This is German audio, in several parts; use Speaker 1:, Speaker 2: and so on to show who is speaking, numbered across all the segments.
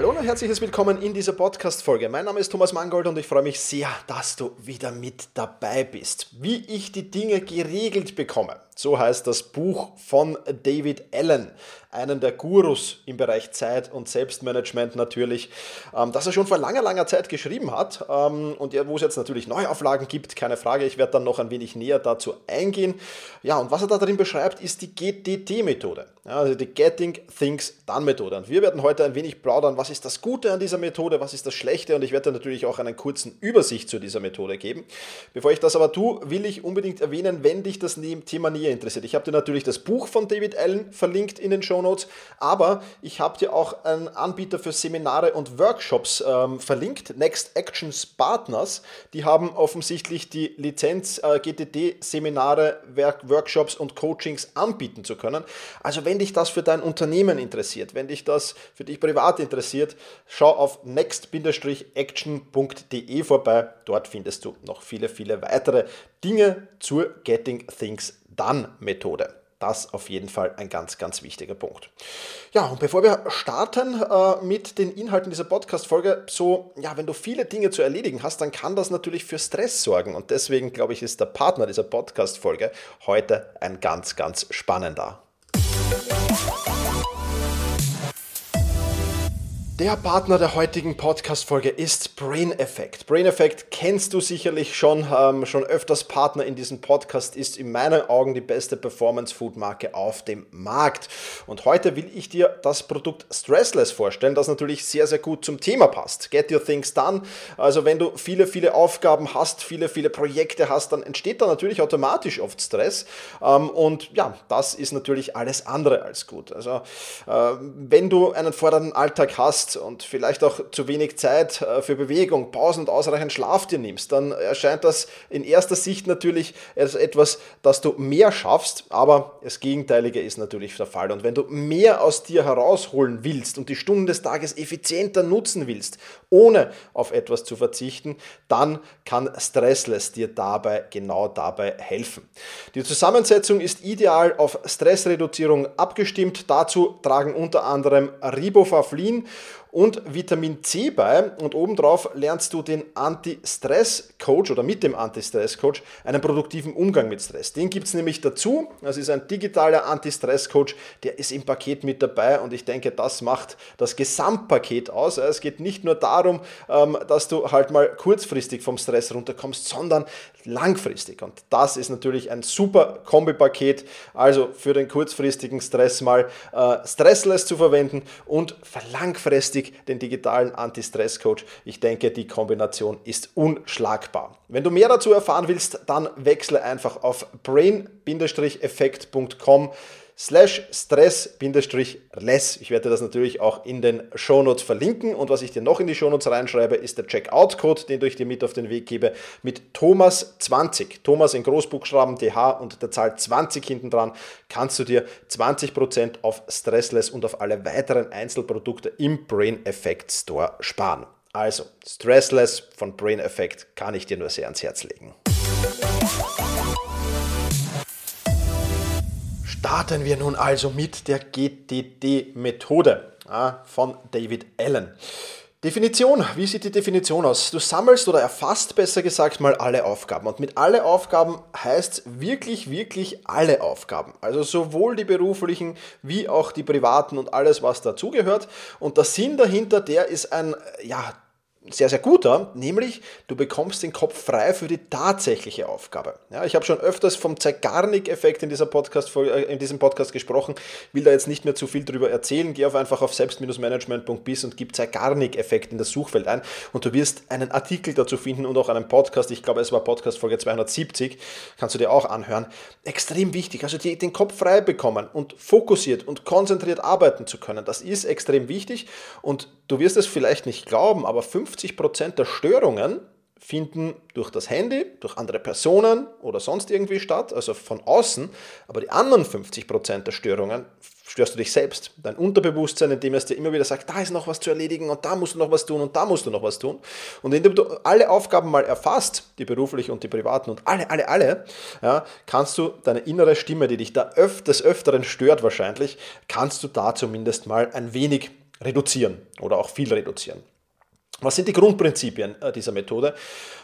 Speaker 1: Hallo und herzliches Willkommen in dieser Podcast-Folge. Mein Name ist Thomas Mangold und ich freue mich sehr, dass du wieder mit dabei bist. Wie ich die Dinge geregelt bekomme, so heißt das Buch von David Allen, einen der Gurus im Bereich Zeit und Selbstmanagement natürlich, ähm, das er schon vor langer, langer Zeit geschrieben hat ähm, und wo es jetzt natürlich Neuauflagen gibt, keine Frage. Ich werde dann noch ein wenig näher dazu eingehen. Ja, und was er da drin beschreibt, ist die GTD-Methode, also die Getting Things Done Methode. Und wir werden heute ein wenig plaudern, was ist das Gute an dieser Methode, was ist das Schlechte und ich werde natürlich auch einen kurzen Übersicht zu dieser Methode geben. Bevor ich das aber tue, will ich unbedingt erwähnen, wenn dich das Thema näher interessiert. Ich habe dir natürlich das Buch von David Allen verlinkt in den Show Notes, aber ich habe dir auch einen Anbieter für Seminare und Workshops ähm, verlinkt, Next Actions Partners. Die haben offensichtlich die Lizenz, äh, GTD-Seminare, Workshops und Coachings anbieten zu können. Also wenn dich das für dein Unternehmen interessiert, wenn dich das für dich privat interessiert, schau auf next-action.de vorbei. Dort findest du noch viele, viele weitere Dinge zur Getting Things Done-Methode. Das auf jeden Fall ein ganz, ganz wichtiger Punkt. Ja, und bevor wir starten äh, mit den Inhalten dieser Podcast-Folge, so, ja, wenn du viele Dinge zu erledigen hast, dann kann das natürlich für Stress sorgen. Und deswegen, glaube ich, ist der Partner dieser Podcast-Folge heute ein ganz, ganz spannender. Der Partner der heutigen Podcast-Folge ist Brain Effect. Brain Effect kennst du sicherlich schon, ähm, schon öfters Partner in diesem Podcast, ist in meinen Augen die beste Performance-Food-Marke auf dem Markt. Und heute will ich dir das Produkt Stressless vorstellen, das natürlich sehr, sehr gut zum Thema passt. Get Your Things Done. Also wenn du viele, viele Aufgaben hast, viele, viele Projekte hast, dann entsteht da natürlich automatisch oft Stress. Ähm, und ja, das ist natürlich alles andere als gut. Also äh, wenn du einen fordernden Alltag hast, und vielleicht auch zu wenig Zeit äh, für Bewegung, Pausen und ausreichend Schlaf dir nimmst, dann erscheint das in erster Sicht natürlich als etwas, dass du mehr schaffst, aber das Gegenteilige ist natürlich der Fall. Und wenn du mehr aus dir herausholen willst und die Stunden des Tages effizienter nutzen willst, ohne auf etwas zu verzichten, dann kann Stressless dir dabei, genau dabei helfen. Die Zusammensetzung ist ideal auf Stressreduzierung abgestimmt. Dazu tragen unter anderem Ribofavlin und Vitamin C bei und obendrauf lernst du den Anti-Stress-Coach oder mit dem Anti-Stress-Coach einen produktiven Umgang mit Stress. Den gibt es nämlich dazu. Das ist ein digitaler Anti-Stress-Coach, der ist im Paket mit dabei und ich denke, das macht das Gesamtpaket aus. Es geht nicht nur darum, ähm, dass du halt mal kurzfristig vom Stress runterkommst, sondern langfristig. Und das ist natürlich ein super Kombipaket. Also für den kurzfristigen Stress mal äh, Stressless zu verwenden und langfristig den digitalen Anti-Stress-Coach. Ich denke, die Kombination ist unschlagbar. Wenn du mehr dazu erfahren willst, dann wechsle einfach auf brain-effekt.com slash stress-less. Ich werde das natürlich auch in den Shownotes verlinken und was ich dir noch in die Shownotes reinschreibe, ist der Checkout-Code, den ich dir mit auf den Weg gebe, mit Thomas20. Thomas in Großbuchstaben, TH und der Zahl 20 hinten dran, kannst du dir 20% auf Stressless und auf alle weiteren Einzelprodukte im Brain Effect Store sparen. Also, Stressless von Brain Effect kann ich dir nur sehr ans Herz legen. Starten wir nun also mit der GTD-Methode von David Allen. Definition, wie sieht die Definition aus? Du sammelst oder erfasst besser gesagt mal alle Aufgaben. Und mit alle Aufgaben heißt wirklich, wirklich alle Aufgaben. Also sowohl die beruflichen wie auch die privaten und alles, was dazugehört. Und der Sinn dahinter, der ist ein, ja, sehr, sehr guter, nämlich du bekommst den Kopf frei für die tatsächliche Aufgabe. Ja, ich habe schon öfters vom Zeigarnik-Effekt in, äh, in diesem Podcast gesprochen, will da jetzt nicht mehr zu viel drüber erzählen. Geh auf einfach auf selbst-management.biz und gib Zeigarnik-Effekt in das Suchfeld ein und du wirst einen Artikel dazu finden und auch einen Podcast, ich glaube es war Podcast Folge 270, kannst du dir auch anhören. Extrem wichtig, also die, den Kopf frei bekommen und fokussiert und konzentriert arbeiten zu können. Das ist extrem wichtig und du wirst es vielleicht nicht glauben, aber 50 50% der Störungen finden durch das Handy, durch andere Personen oder sonst irgendwie statt, also von außen. Aber die anderen 50% der Störungen störst du dich selbst. Dein Unterbewusstsein, indem es dir immer wieder sagt, da ist noch was zu erledigen und da musst du noch was tun und da musst du noch was tun. Und indem du alle Aufgaben mal erfasst, die beruflichen und die privaten und alle, alle, alle, ja, kannst du deine innere Stimme, die dich da öf des Öfteren stört wahrscheinlich, kannst du da zumindest mal ein wenig reduzieren oder auch viel reduzieren. Was sind die Grundprinzipien äh, dieser Methode?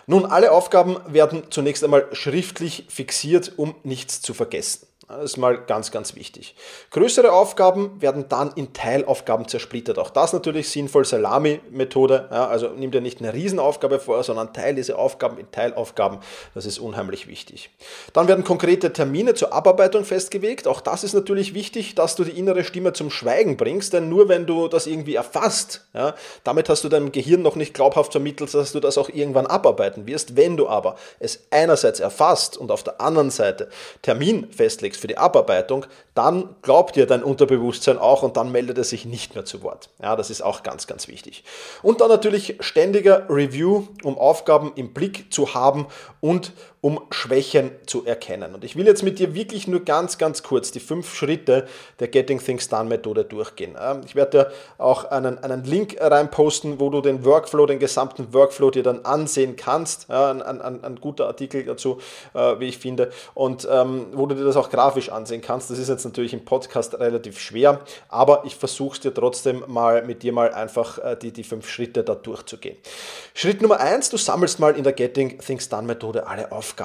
Speaker 1: Nun, alle Aufgaben werden zunächst einmal schriftlich fixiert, um nichts zu vergessen. Das ist mal ganz, ganz wichtig. Größere Aufgaben werden dann in Teilaufgaben zersplittert. Auch das natürlich sinnvoll, Salami-Methode. Ja, also nimm dir nicht eine Riesenaufgabe vor, sondern teile diese Aufgaben in Teilaufgaben. Das ist unheimlich wichtig. Dann werden konkrete Termine zur Abarbeitung festgelegt. Auch das ist natürlich wichtig, dass du die innere Stimme zum Schweigen bringst, denn nur wenn du das irgendwie erfasst, ja, damit hast du deinem Gehirn noch nicht glaubhaft vermittelt, dass du das auch irgendwann abarbeiten wirst. Wenn du aber es einerseits erfasst und auf der anderen Seite Termin festlegst, für die Abarbeitung, dann glaubt dir dein Unterbewusstsein auch und dann meldet es sich nicht mehr zu Wort. Ja, das ist auch ganz, ganz wichtig. Und dann natürlich ständiger Review, um Aufgaben im Blick zu haben und um Schwächen zu erkennen. Und ich will jetzt mit dir wirklich nur ganz, ganz kurz die fünf Schritte der Getting Things Done Methode durchgehen. Ich werde dir auch einen, einen Link reinposten, wo du den Workflow, den gesamten Workflow dir dann ansehen kannst. Ein, ein, ein guter Artikel dazu, äh, wie ich finde. Und ähm, wo du dir das auch grafisch ansehen kannst. Das ist jetzt natürlich im Podcast relativ schwer, aber ich versuche es dir trotzdem mal mit dir mal einfach äh, die, die fünf Schritte da durchzugehen. Schritt Nummer eins, du sammelst mal in der Getting Things Done Methode alle Aufgaben.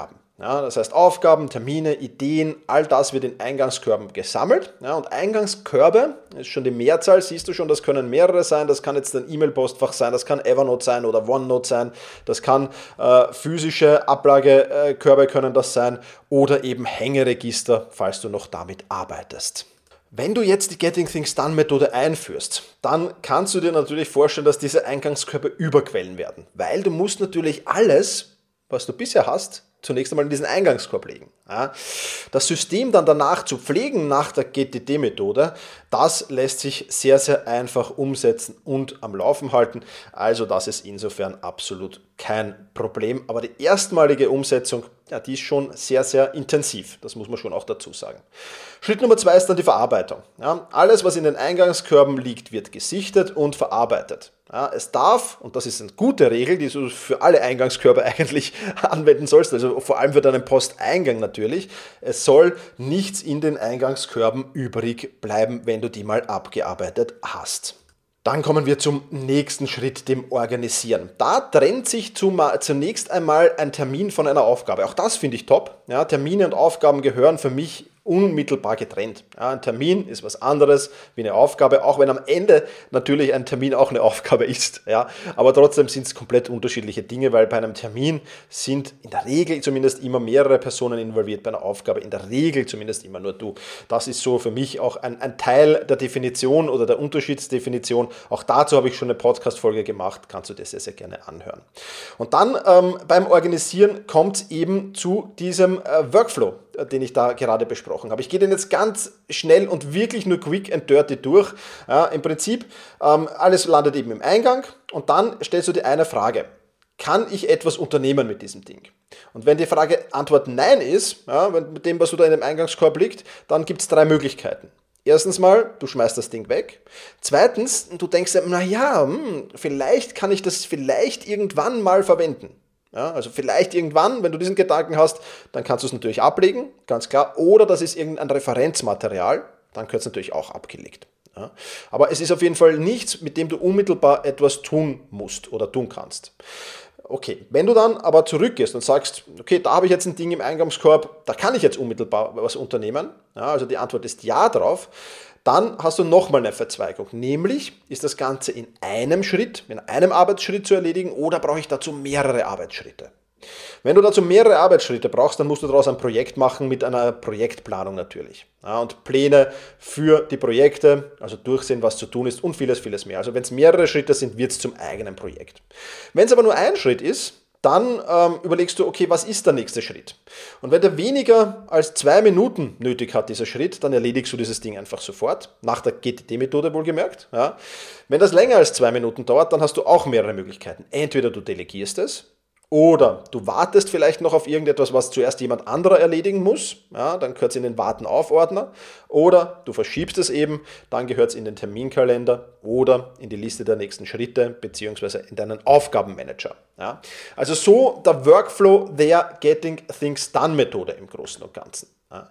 Speaker 1: Ja, das heißt Aufgaben, Termine, Ideen, all das wird in Eingangskörben gesammelt. Ja, und Eingangskörbe ist schon die Mehrzahl, siehst du schon, das können mehrere sein. Das kann jetzt ein E-Mail-Postfach sein, das kann Evernote sein oder OneNote sein, das kann äh, physische Ablagekörbe können das sein oder eben Hängeregister, falls du noch damit arbeitest. Wenn du jetzt die Getting Things Done Methode einführst, dann kannst du dir natürlich vorstellen, dass diese Eingangskörbe überquellen werden, weil du musst natürlich alles, was du bisher hast, zunächst einmal in diesen Eingangskorb legen. Das System dann danach zu pflegen nach der GTD-Methode, das lässt sich sehr, sehr einfach umsetzen und am Laufen halten. Also das ist insofern absolut kein Problem. Aber die erstmalige Umsetzung, ja, die ist schon sehr, sehr intensiv. Das muss man schon auch dazu sagen. Schritt Nummer zwei ist dann die Verarbeitung. Ja, alles, was in den Eingangskörben liegt, wird gesichtet und verarbeitet. Ja, es darf, und das ist eine gute Regel, die du für alle Eingangskörbe eigentlich anwenden sollst, also vor allem für deinen Posteingang natürlich, es soll nichts in den Eingangskörben übrig bleiben, wenn du die mal abgearbeitet hast. Dann kommen wir zum nächsten Schritt, dem Organisieren. Da trennt sich zunächst einmal ein Termin von einer Aufgabe. Auch das finde ich top. Ja, Termine und Aufgaben gehören für mich unmittelbar getrennt. Ja, ein Termin ist was anderes wie eine Aufgabe, auch wenn am Ende natürlich ein Termin auch eine Aufgabe ist. Ja, aber trotzdem sind es komplett unterschiedliche Dinge, weil bei einem Termin sind in der Regel zumindest immer mehrere Personen involviert, bei einer Aufgabe in der Regel zumindest immer nur du. Das ist so für mich auch ein, ein Teil der Definition oder der Unterschiedsdefinition. Auch dazu habe ich schon eine Podcast-Folge gemacht, kannst du das sehr, sehr gerne anhören. Und dann ähm, beim Organisieren kommt es eben zu diesem äh, Workflow, den ich da gerade besprochen habe. Ich gehe den jetzt ganz schnell und wirklich nur quick and dirty durch. Ja, Im Prinzip, ähm, alles landet eben im Eingang und dann stellst du dir eine Frage. Kann ich etwas unternehmen mit diesem Ding? Und wenn die Frage Antwort Nein ist, ja, mit dem, was du da in dem Eingangskorb liegt, dann gibt es drei Möglichkeiten. Erstens mal, du schmeißt das Ding weg. Zweitens, du denkst, naja, hm, vielleicht kann ich das vielleicht irgendwann mal verwenden. Ja, also vielleicht irgendwann, wenn du diesen Gedanken hast, dann kannst du es natürlich ablegen, ganz klar. Oder das ist irgendein Referenzmaterial, dann gehört es natürlich auch abgelegt. Ja, aber es ist auf jeden Fall nichts, mit dem du unmittelbar etwas tun musst oder tun kannst. Okay, wenn du dann aber zurückgehst und sagst, okay, da habe ich jetzt ein Ding im Eingangskorb, da kann ich jetzt unmittelbar was unternehmen, ja, also die Antwort ist ja drauf, dann hast du nochmal eine Verzweigung, nämlich ist das Ganze in einem Schritt, in einem Arbeitsschritt zu erledigen oder brauche ich dazu mehrere Arbeitsschritte? Wenn du dazu mehrere Arbeitsschritte brauchst, dann musst du daraus ein Projekt machen mit einer Projektplanung natürlich. Ja, und Pläne für die Projekte, also durchsehen, was zu tun ist und vieles, vieles mehr. Also wenn es mehrere Schritte sind, wird es zum eigenen Projekt. Wenn es aber nur ein Schritt ist, dann ähm, überlegst du, okay, was ist der nächste Schritt? Und wenn der weniger als zwei Minuten nötig hat, dieser Schritt, dann erledigst du dieses Ding einfach sofort, nach der GTD-Methode wohlgemerkt. Ja. Wenn das länger als zwei Minuten dauert, dann hast du auch mehrere Möglichkeiten. Entweder du delegierst es, oder du wartest vielleicht noch auf irgendetwas, was zuerst jemand anderer erledigen muss. Ja, dann gehört es in den Warten-auf-Ordner. Oder du verschiebst es eben, dann gehört es in den Terminkalender oder in die Liste der nächsten Schritte beziehungsweise in deinen Aufgabenmanager. Ja, also so der Workflow der Getting Things Done Methode im Großen und Ganzen. Ja,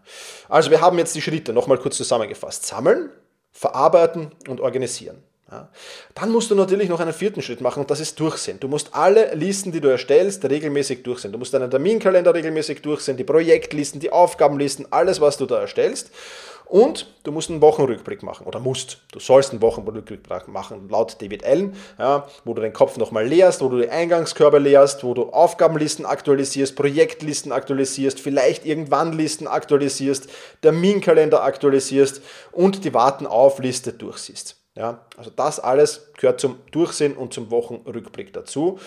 Speaker 1: also wir haben jetzt die Schritte nochmal kurz zusammengefasst. Sammeln, verarbeiten und organisieren. Ja. Dann musst du natürlich noch einen vierten Schritt machen und das ist Durchsehen. Du musst alle Listen, die du erstellst, regelmäßig durchsehen. Du musst deinen Terminkalender regelmäßig durchsehen, die Projektlisten, die Aufgabenlisten, alles, was du da erstellst. Und du musst einen Wochenrückblick machen oder musst, du sollst einen Wochenrückblick machen, laut David Allen, ja, wo du den Kopf nochmal leerst, wo du die Eingangskörper leerst, wo du Aufgabenlisten aktualisierst, Projektlisten aktualisierst, vielleicht irgendwann Listen aktualisierst, Terminkalender aktualisierst und die Warten-auf-Liste durchsiehst. Ja, also das alles gehört zum Durchsehen und zum Wochenrückblick dazu.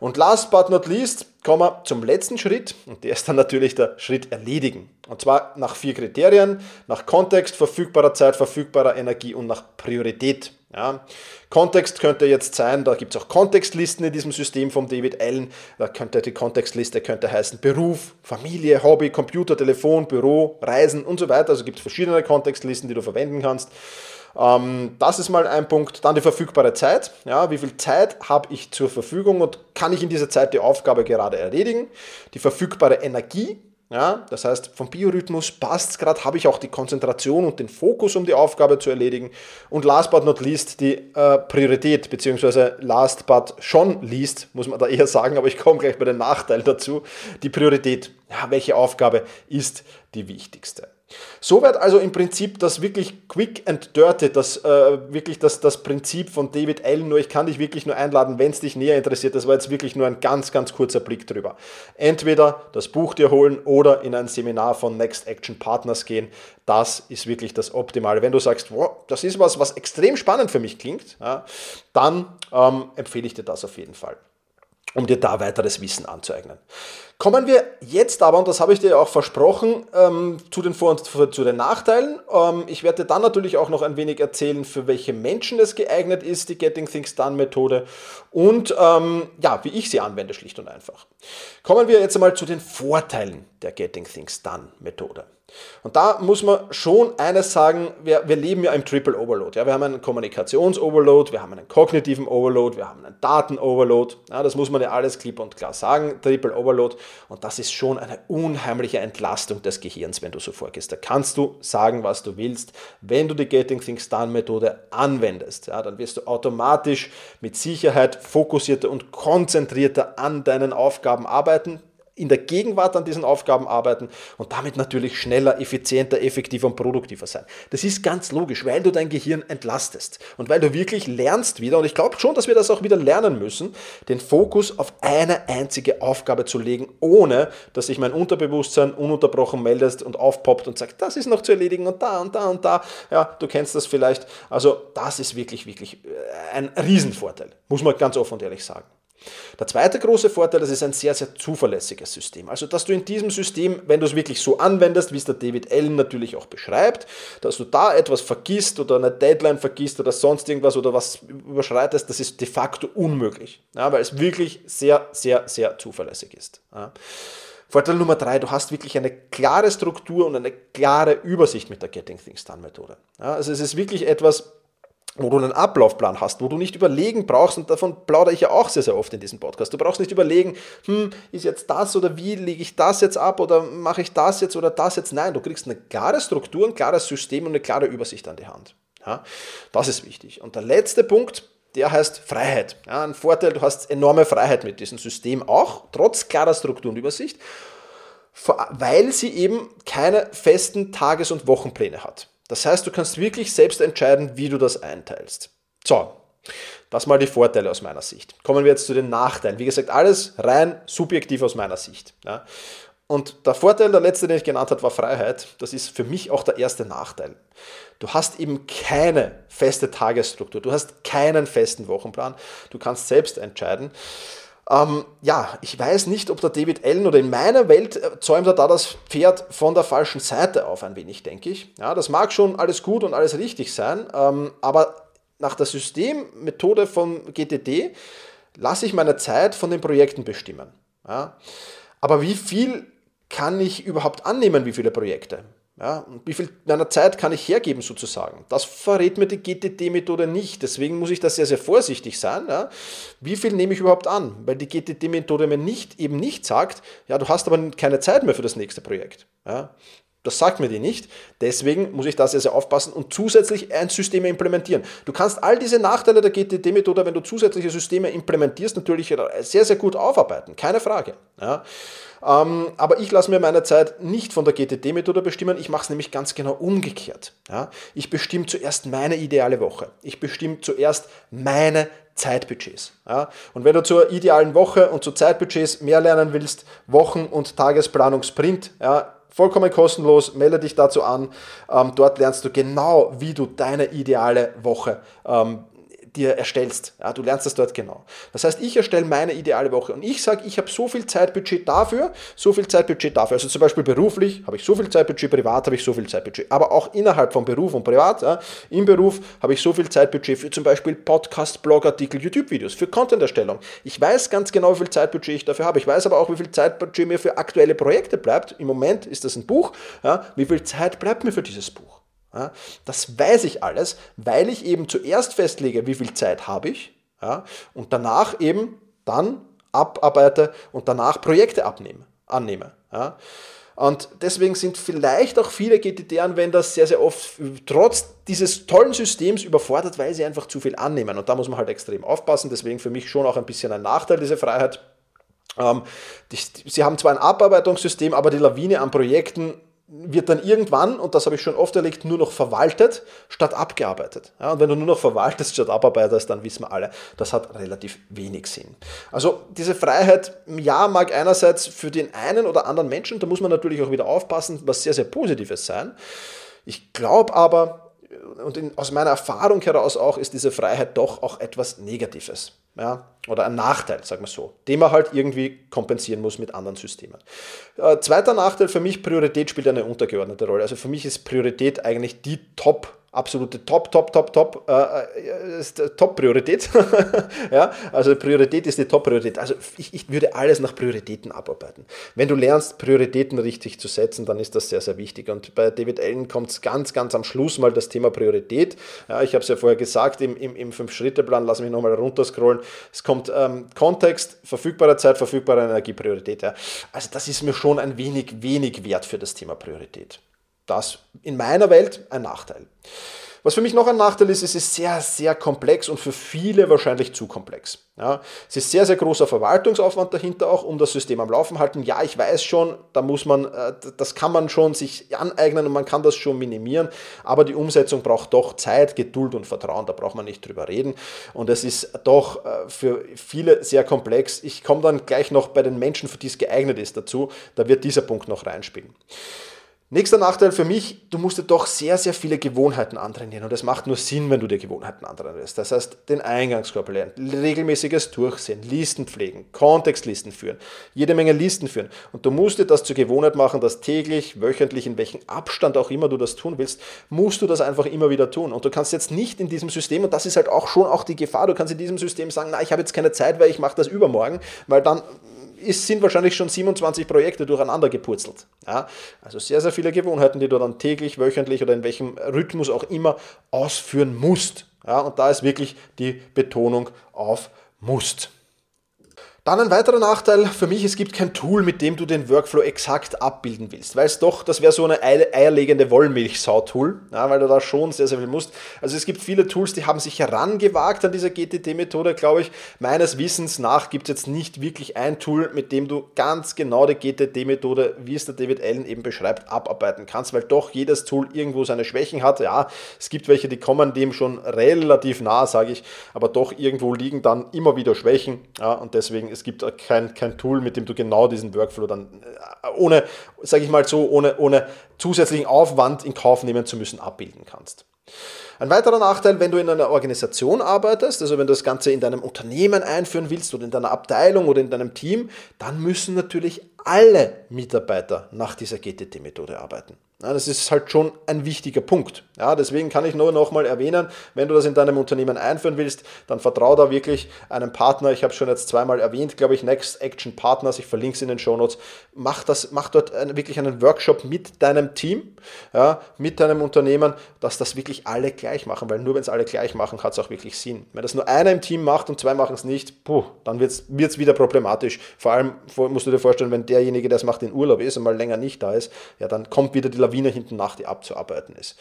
Speaker 1: Und last but not least kommen wir zum letzten Schritt und der ist dann natürlich der Schritt erledigen. Und zwar nach vier Kriterien, nach Kontext, verfügbarer Zeit, verfügbarer Energie und nach Priorität. Ja. Kontext könnte jetzt sein, da gibt es auch Kontextlisten in diesem System von David Allen. Da könnte die Kontextliste könnte heißen Beruf, Familie, Hobby, Computer, Telefon, Büro, Reisen und so weiter. Also gibt es verschiedene Kontextlisten, die du verwenden kannst. Ähm, das ist mal ein Punkt. Dann die verfügbare Zeit. Ja, wie viel Zeit habe ich zur Verfügung und kann ich in dieser Zeit die Aufgabe gerade erledigen? Die verfügbare Energie. Ja, das heißt, vom Biorhythmus passt es gerade, habe ich auch die Konzentration und den Fokus, um die Aufgabe zu erledigen. Und last but not least die äh, Priorität, beziehungsweise last but schon least, muss man da eher sagen, aber ich komme gleich bei den Nachteilen dazu. Die Priorität, ja, welche Aufgabe ist die wichtigste? Soweit also im Prinzip das wirklich quick and dirty, das äh, wirklich das, das Prinzip von David Allen. Nur ich kann dich wirklich nur einladen, wenn es dich näher interessiert. Das war jetzt wirklich nur ein ganz, ganz kurzer Blick drüber. Entweder das Buch dir holen oder in ein Seminar von Next Action Partners gehen. Das ist wirklich das Optimale. Wenn du sagst, wow, das ist was, was extrem spannend für mich klingt, ja, dann ähm, empfehle ich dir das auf jeden Fall um dir da weiteres Wissen anzueignen. Kommen wir jetzt aber, und das habe ich dir auch versprochen, ähm, zu den Vor- und zu den Nachteilen. Ähm, ich werde dir dann natürlich auch noch ein wenig erzählen, für welche Menschen es geeignet ist, die Getting Things Done Methode und ähm, ja, wie ich sie anwende, schlicht und einfach. Kommen wir jetzt einmal zu den Vorteilen der Getting Things Done Methode. Und da muss man schon eines sagen, wir, wir leben ja im Triple Overload. Ja? Wir haben einen Kommunikations-Overload, wir haben einen kognitiven Overload, wir haben einen Daten-Overload. Ja, das muss man ja alles klipp und klar sagen, Triple Overload. Und das ist schon eine unheimliche Entlastung des Gehirns, wenn du so vorgehst. Da kannst du sagen, was du willst. Wenn du die Getting Things Done Methode anwendest, ja, dann wirst du automatisch mit Sicherheit fokussierter und konzentrierter an deinen Aufgaben arbeiten in der Gegenwart an diesen Aufgaben arbeiten und damit natürlich schneller, effizienter, effektiver und produktiver sein. Das ist ganz logisch, weil du dein Gehirn entlastest und weil du wirklich lernst wieder, und ich glaube schon, dass wir das auch wieder lernen müssen, den Fokus auf eine einzige Aufgabe zu legen, ohne dass sich mein Unterbewusstsein ununterbrochen meldet und aufpoppt und sagt, das ist noch zu erledigen und da und da und da. Ja, du kennst das vielleicht. Also das ist wirklich, wirklich äh, ein Riesenvorteil, muss man ganz offen und ehrlich sagen. Der zweite große Vorteil, das ist ein sehr, sehr zuverlässiges System. Also, dass du in diesem System, wenn du es wirklich so anwendest, wie es der David Allen natürlich auch beschreibt, dass du da etwas vergisst oder eine Deadline vergisst oder sonst irgendwas oder was überschreitest, das ist de facto unmöglich, ja, weil es wirklich sehr, sehr, sehr zuverlässig ist. Ja. Vorteil Nummer drei, du hast wirklich eine klare Struktur und eine klare Übersicht mit der Getting Things Done Methode. Ja, also es ist wirklich etwas, wo du einen Ablaufplan hast, wo du nicht überlegen brauchst, und davon plaudere ich ja auch sehr, sehr oft in diesem Podcast. Du brauchst nicht überlegen, hm, ist jetzt das oder wie lege ich das jetzt ab oder mache ich das jetzt oder das jetzt. Nein, du kriegst eine klare Struktur, ein klares System und eine klare Übersicht an die Hand. Ja, das ist wichtig. Und der letzte Punkt, der heißt Freiheit. Ja, ein Vorteil, du hast enorme Freiheit mit diesem System auch, trotz klarer Struktur und Übersicht, weil sie eben keine festen Tages- und Wochenpläne hat. Das heißt, du kannst wirklich selbst entscheiden, wie du das einteilst. So, das mal die Vorteile aus meiner Sicht. Kommen wir jetzt zu den Nachteilen. Wie gesagt, alles rein subjektiv aus meiner Sicht. Ja. Und der Vorteil, der letzte, den ich genannt habe, war Freiheit. Das ist für mich auch der erste Nachteil. Du hast eben keine feste Tagesstruktur, du hast keinen festen Wochenplan, du kannst selbst entscheiden. Ähm, ja, ich weiß nicht, ob der David Allen oder in meiner Welt äh, zäumt er da das Pferd von der falschen Seite auf, ein wenig, denke ich. Ja, das mag schon alles gut und alles richtig sein, ähm, aber nach der Systemmethode von GTD lasse ich meine Zeit von den Projekten bestimmen. Ja. Aber wie viel kann ich überhaupt annehmen, wie viele Projekte? Ja, und wie viel meiner Zeit kann ich hergeben sozusagen? Das verrät mir die GTD-Methode nicht. Deswegen muss ich da sehr, sehr vorsichtig sein. Ja. Wie viel nehme ich überhaupt an? Weil die GTD-Methode mir nicht, eben nicht sagt, ja, du hast aber keine Zeit mehr für das nächste Projekt. Ja. Das sagt mir die nicht. Deswegen muss ich da sehr, sehr aufpassen und zusätzlich ein System implementieren. Du kannst all diese Nachteile der GTD-Methode, wenn du zusätzliche Systeme implementierst, natürlich sehr, sehr gut aufarbeiten. Keine Frage. Ja. Ähm, aber ich lasse mir meine Zeit nicht von der GTD-Methode bestimmen. Ich mache es nämlich ganz genau umgekehrt. Ja? Ich bestimme zuerst meine ideale Woche. Ich bestimme zuerst meine Zeitbudgets. Ja? Und wenn du zur idealen Woche und zu Zeitbudgets mehr lernen willst, Wochen- und Tagesplanungsprint, ja, vollkommen kostenlos, melde dich dazu an. Ähm, dort lernst du genau, wie du deine ideale Woche ähm, dir erstellst. Ja, du lernst das dort genau. Das heißt, ich erstelle meine ideale Woche und ich sage, ich habe so viel Zeitbudget dafür, so viel Zeitbudget dafür. Also zum Beispiel beruflich habe ich so viel Zeitbudget, privat habe ich so viel Zeitbudget. Aber auch innerhalb von Beruf und Privat, ja, im Beruf habe ich so viel Zeitbudget für zum Beispiel Podcast, Blogartikel, YouTube-Videos, für Content-Erstellung. Ich weiß ganz genau, wie viel Zeitbudget ich dafür habe. Ich weiß aber auch, wie viel Zeitbudget mir für aktuelle Projekte bleibt. Im Moment ist das ein Buch. Ja, wie viel Zeit bleibt mir für dieses Buch? Das weiß ich alles, weil ich eben zuerst festlege, wie viel Zeit habe ich und danach eben dann abarbeite und danach Projekte abnehme, annehme. Und deswegen sind vielleicht auch viele GTD-Anwender sehr, sehr oft trotz dieses tollen Systems überfordert, weil sie einfach zu viel annehmen. Und da muss man halt extrem aufpassen. Deswegen für mich schon auch ein bisschen ein Nachteil, diese Freiheit. Ähm, sie haben zwar ein Abarbeitungssystem, aber die Lawine an Projekten wird dann irgendwann, und das habe ich schon oft erlebt, nur noch verwaltet statt abgearbeitet. Ja, und wenn du nur noch verwaltest statt abarbeitest, dann wissen wir alle, das hat relativ wenig Sinn. Also diese Freiheit, ja, mag einerseits für den einen oder anderen Menschen, da muss man natürlich auch wieder aufpassen, was sehr, sehr Positives sein. Ich glaube aber, und in, aus meiner Erfahrung heraus auch, ist diese Freiheit doch auch etwas Negatives. Ja, oder ein Nachteil, sagen wir so, den man halt irgendwie kompensieren muss mit anderen Systemen. Äh, zweiter Nachteil für mich, Priorität spielt eine untergeordnete Rolle. Also für mich ist Priorität eigentlich die Top absolute Top, Top, Top, Top, äh, ist Top-Priorität. ja, also Priorität ist die Top-Priorität. Also ich, ich würde alles nach Prioritäten abarbeiten. Wenn du lernst, Prioritäten richtig zu setzen, dann ist das sehr, sehr wichtig. Und bei David Allen kommt es ganz, ganz am Schluss mal das Thema Priorität. Ja, ich habe es ja vorher gesagt, im, im, im Fünf-Schritte-Plan, lass mich nochmal runterscrollen. Es kommt ähm, Kontext, verfügbare Zeit, verfügbare Energiepriorität. Ja. Also das ist mir schon ein wenig, wenig wert für das Thema Priorität. Das in meiner Welt ein Nachteil. Was für mich noch ein Nachteil ist, es ist sehr, sehr komplex und für viele wahrscheinlich zu komplex. Ja, es ist sehr, sehr großer Verwaltungsaufwand dahinter auch, um das System am Laufen halten. Ja, ich weiß schon, da muss man, äh, das kann man schon sich aneignen und man kann das schon minimieren, aber die Umsetzung braucht doch Zeit, Geduld und Vertrauen, da braucht man nicht drüber reden. Und es ist doch äh, für viele sehr komplex. Ich komme dann gleich noch bei den Menschen, für die es geeignet ist, dazu. Da wird dieser Punkt noch reinspielen. Nächster Nachteil für mich, du musst dir doch sehr, sehr viele Gewohnheiten antrainieren und das macht nur Sinn, wenn du dir Gewohnheiten antrainierst. Das heißt, den Eingangskorb lernen, regelmäßiges Durchsehen, Listen pflegen, Kontextlisten führen, jede Menge Listen führen. Und du musst dir das zur Gewohnheit machen, dass täglich, wöchentlich, in welchem Abstand auch immer du das tun willst, musst du das einfach immer wieder tun. Und du kannst jetzt nicht in diesem System, und das ist halt auch schon auch die Gefahr, du kannst in diesem System sagen, na, ich habe jetzt keine Zeit, weil ich mache das übermorgen, weil dann ist, sind wahrscheinlich schon 27 Projekte durcheinander gepurzelt. Ja? Also sehr, sehr viele Gewohnheiten, die du dann täglich, wöchentlich oder in welchem Rhythmus auch immer ausführen musst. Ja? Und da ist wirklich die Betonung auf musst. Dann ein weiterer Nachteil für mich, es gibt kein Tool, mit dem du den Workflow exakt abbilden willst, weil es doch, das wäre so eine eierlegende Wollmilchsau-Tool, ja, weil du da schon sehr, sehr viel musst. Also es gibt viele Tools, die haben sich herangewagt an diese GTD-Methode, glaube ich. Meines Wissens nach gibt es jetzt nicht wirklich ein Tool, mit dem du ganz genau die GTD-Methode, wie es der David Allen eben beschreibt, abarbeiten kannst, weil doch jedes Tool irgendwo seine Schwächen hat. Ja, es gibt welche, die kommen dem schon relativ nah, sage ich, aber doch irgendwo liegen dann immer wieder Schwächen. Ja, und deswegen es gibt kein, kein Tool, mit dem du genau diesen Workflow dann äh, ohne, sage ich mal so, ohne, ohne zusätzlichen Aufwand in Kauf nehmen zu müssen, abbilden kannst. Ein weiterer Nachteil, wenn du in einer Organisation arbeitest, also wenn du das Ganze in deinem Unternehmen einführen willst oder in deiner Abteilung oder in deinem Team, dann müssen natürlich alle Mitarbeiter nach dieser GTT-Methode arbeiten. Ja, das ist halt schon ein wichtiger Punkt. Ja, deswegen kann ich nur noch mal erwähnen, wenn du das in deinem Unternehmen einführen willst, dann vertraue da wirklich einem Partner. Ich habe schon jetzt zweimal erwähnt, glaube ich, Next Action Partners. Ich verlinke es in den Show Notes. Mach, das, mach dort wirklich einen Workshop mit deinem Team, ja, mit deinem Unternehmen, dass das wirklich alle gleich machen. Weil nur wenn es alle gleich machen, hat es auch wirklich Sinn. Wenn das nur einer im Team macht und zwei machen es nicht, puh, dann wird es wieder problematisch. Vor allem musst du dir vorstellen, wenn derjenige, der es macht, in Urlaub ist und mal länger nicht da ist, ja, dann kommt wieder die Lawine hinten nach, die abzuarbeiten ist.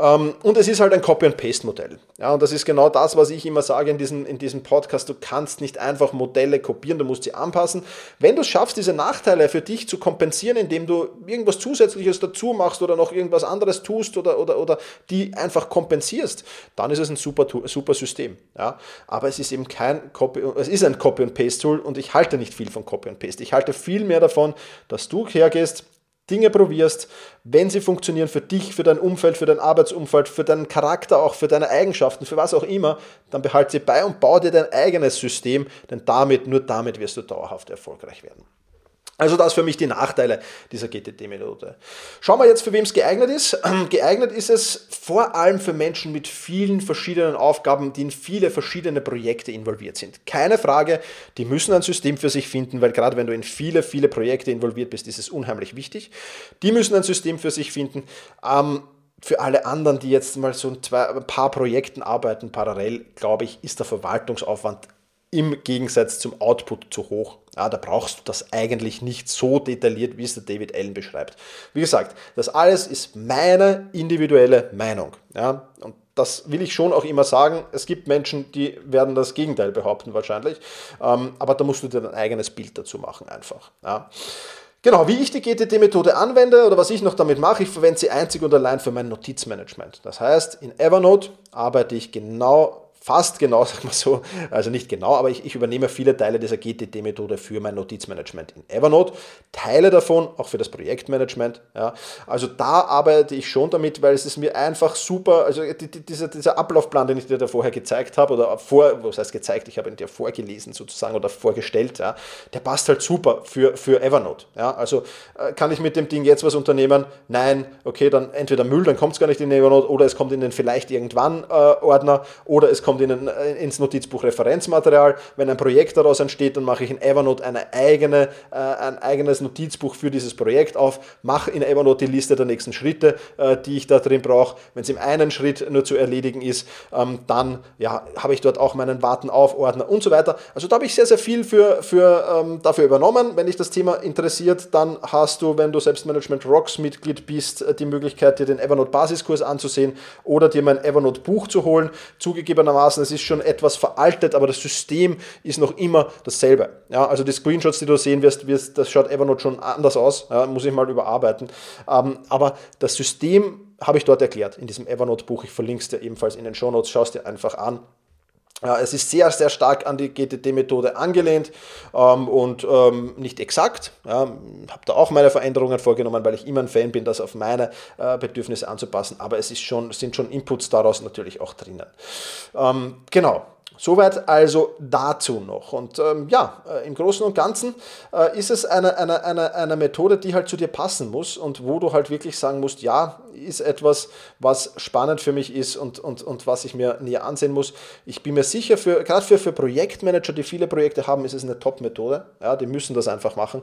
Speaker 1: Ähm, und es ist halt ein Copy-and-Paste-Modell. Ja, und das ist genau das, was ich immer sage in diesem, in diesem Podcast. Du kannst nicht einfach Modelle kopieren, du musst sie anpassen. Wenn du es schaffst, diese Nachteile für dich zu kompensieren, indem du irgendwas Zusätzliches dazu machst oder noch irgendwas anderes tust oder, oder, oder die einfach kompensierst, dann ist es ein super, super System. Ja, aber es ist eben kein Copy, es ist ein Copy-and-Paste-Tool und ich halte nicht viel von Copy-and-Paste. Ich halte viel mehr davon, dass du hergehst, Dinge probierst, wenn sie funktionieren für dich, für dein Umfeld, für dein Arbeitsumfeld, für deinen Charakter, auch für deine Eigenschaften, für was auch immer, dann behalte sie bei und baue dir dein eigenes System, denn damit, nur damit wirst du dauerhaft erfolgreich werden. Also das für mich die Nachteile dieser GTD-Methode. Schauen wir jetzt, für wem es geeignet ist. geeignet ist es vor allem für Menschen mit vielen verschiedenen Aufgaben, die in viele verschiedene Projekte involviert sind. Keine Frage, die müssen ein System für sich finden, weil gerade wenn du in viele, viele Projekte involviert bist, ist es unheimlich wichtig. Die müssen ein System für sich finden. Ähm, für alle anderen, die jetzt mal so ein paar Projekten arbeiten parallel, glaube ich, ist der Verwaltungsaufwand im Gegensatz zum Output zu hoch. Ja, da brauchst du das eigentlich nicht so detailliert, wie es der David Allen beschreibt. Wie gesagt, das alles ist meine individuelle Meinung. Ja, und das will ich schon auch immer sagen. Es gibt Menschen, die werden das Gegenteil behaupten wahrscheinlich. Ähm, aber da musst du dir dein eigenes Bild dazu machen einfach. Ja. Genau, wie ich die GTD-Methode anwende oder was ich noch damit mache, ich verwende sie einzig und allein für mein Notizmanagement. Das heißt, in Evernote arbeite ich genau fast genau, sag mal so, also nicht genau, aber ich, ich übernehme viele Teile dieser GTD-Methode für mein Notizmanagement in Evernote, Teile davon auch für das Projektmanagement. Ja. Also da arbeite ich schon damit, weil es ist mir einfach super, also die, die, dieser, dieser Ablaufplan, den ich dir da vorher gezeigt habe, oder vor, was heißt gezeigt, ich habe ihn dir vorgelesen sozusagen oder vorgestellt, ja, der passt halt super für, für Evernote. Ja. Also äh, kann ich mit dem Ding jetzt was unternehmen? Nein, okay, dann entweder Müll, dann kommt es gar nicht in Evernote, oder es kommt in den vielleicht irgendwann äh, Ordner, oder es kommt in den, äh, ins Notizbuch Referenzmaterial. Wenn ein Projekt daraus entsteht, dann mache ich in Evernote eine eigene, äh, ein eigenes Notizbuch für dieses Projekt auf, mache in Evernote die Liste der nächsten Schritte, äh, die ich da drin brauche. Wenn es im einen Schritt nur zu erledigen ist, ähm, dann ja, habe ich dort auch meinen Warten auf Ordner und so weiter. Also da habe ich sehr, sehr viel für, für, ähm, dafür übernommen. Wenn dich das Thema interessiert, dann hast du, wenn du Selbstmanagement Rocks Mitglied bist, äh, die Möglichkeit, dir den Evernote Basiskurs anzusehen oder dir mein Evernote Buch zu holen. Zugegebenermaßen, es ist schon etwas veraltet, aber das System ist noch immer dasselbe. Ja, also die Screenshots, die du sehen wirst, wirst das schaut Evernote schon anders aus, ja, muss ich mal überarbeiten. Ähm, aber das System habe ich dort erklärt in diesem Evernote-Buch. Ich verlinke es dir ebenfalls in den Show Notes. Schau es dir einfach an. Ja, es ist sehr, sehr stark an die GTD-Methode angelehnt ähm, und ähm, nicht exakt. Ja, habe da auch meine Veränderungen vorgenommen, weil ich immer ein Fan bin, das auf meine äh, Bedürfnisse anzupassen. Aber es ist schon, sind schon Inputs daraus natürlich auch drinnen. Ähm, genau. Soweit also dazu noch. Und ähm, ja, äh, im Großen und Ganzen äh, ist es eine, eine, eine, eine Methode, die halt zu dir passen muss und wo du halt wirklich sagen musst, ja, ist etwas, was spannend für mich ist und, und, und was ich mir näher ansehen muss. Ich bin mir sicher, für, gerade für, für Projektmanager, die viele Projekte haben, ist es eine Top-Methode. Ja, die müssen das einfach machen.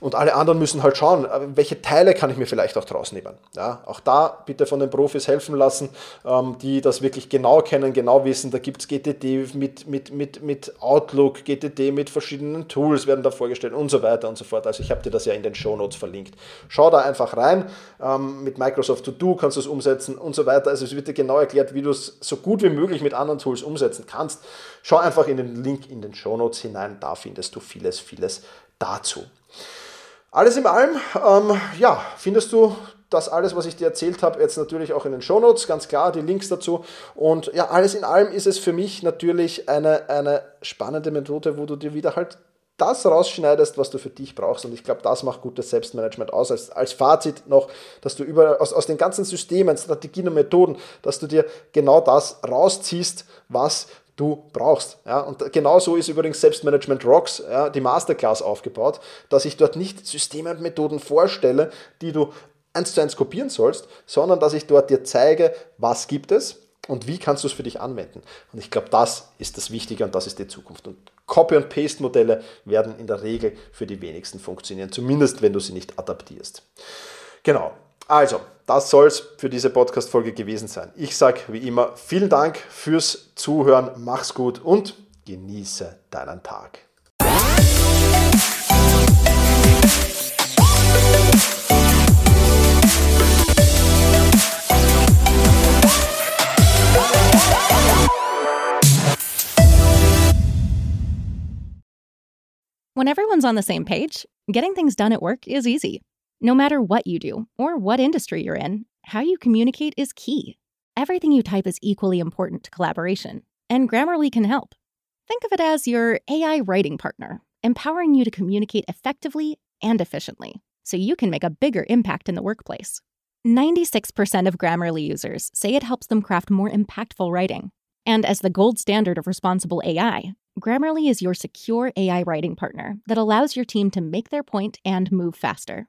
Speaker 1: Und alle anderen müssen halt schauen, äh, welche Teile kann ich mir vielleicht auch draus nehmen. Ja, auch da bitte von den Profis helfen lassen, ähm, die das wirklich genau kennen, genau wissen. Da gibt es GTD mit, mit, mit, mit Outlook, GTD mit verschiedenen Tools werden da vorgestellt und so weiter und so fort. Also ich habe dir das ja in den Show Notes verlinkt. Schau da einfach rein. Ähm, mit Microsoft To Do kannst du es umsetzen und so weiter. Also es wird dir genau erklärt, wie du es so gut wie möglich mit anderen Tools umsetzen kannst. Schau einfach in den Link in den Show Notes hinein. Da findest du vieles, vieles dazu. Alles in allem, ähm, ja, findest du das alles, was ich dir erzählt habe, jetzt natürlich auch in den Shownotes, ganz klar, die Links dazu. Und ja, alles in allem ist es für mich natürlich eine, eine spannende Methode, wo du dir wieder halt das rausschneidest, was du für dich brauchst. Und ich glaube, das macht gutes Selbstmanagement aus. Als, als Fazit noch, dass du über, aus, aus den ganzen Systemen, Strategien und Methoden, dass du dir genau das rausziehst, was du brauchst. Ja, und genauso ist übrigens Selbstmanagement Rocks, ja, die Masterclass aufgebaut, dass ich dort nicht Systeme und Methoden vorstelle, die du eins zu eins kopieren sollst, sondern dass ich dort dir zeige, was gibt es und wie kannst du es für dich anwenden. Und ich glaube, das ist das Wichtige und das ist die Zukunft. Und Copy- und Paste-Modelle werden in der Regel für die wenigsten funktionieren, zumindest wenn du sie nicht adaptierst. Genau, also, das soll es für diese Podcast-Folge gewesen sein. Ich sage wie immer vielen Dank fürs Zuhören, mach's gut und genieße deinen Tag.
Speaker 2: When everyone's on the same page, getting things done at work is easy. No matter what you do or what industry you're in, how you communicate is key. Everything you type is equally important to collaboration, and Grammarly can help. Think of it as your AI writing partner, empowering you to communicate effectively and efficiently so you can make a bigger impact in the workplace. 96% of Grammarly users say it helps them craft more impactful writing. And as the gold standard of responsible AI, Grammarly is your secure AI writing partner that allows your team to make their point and move faster.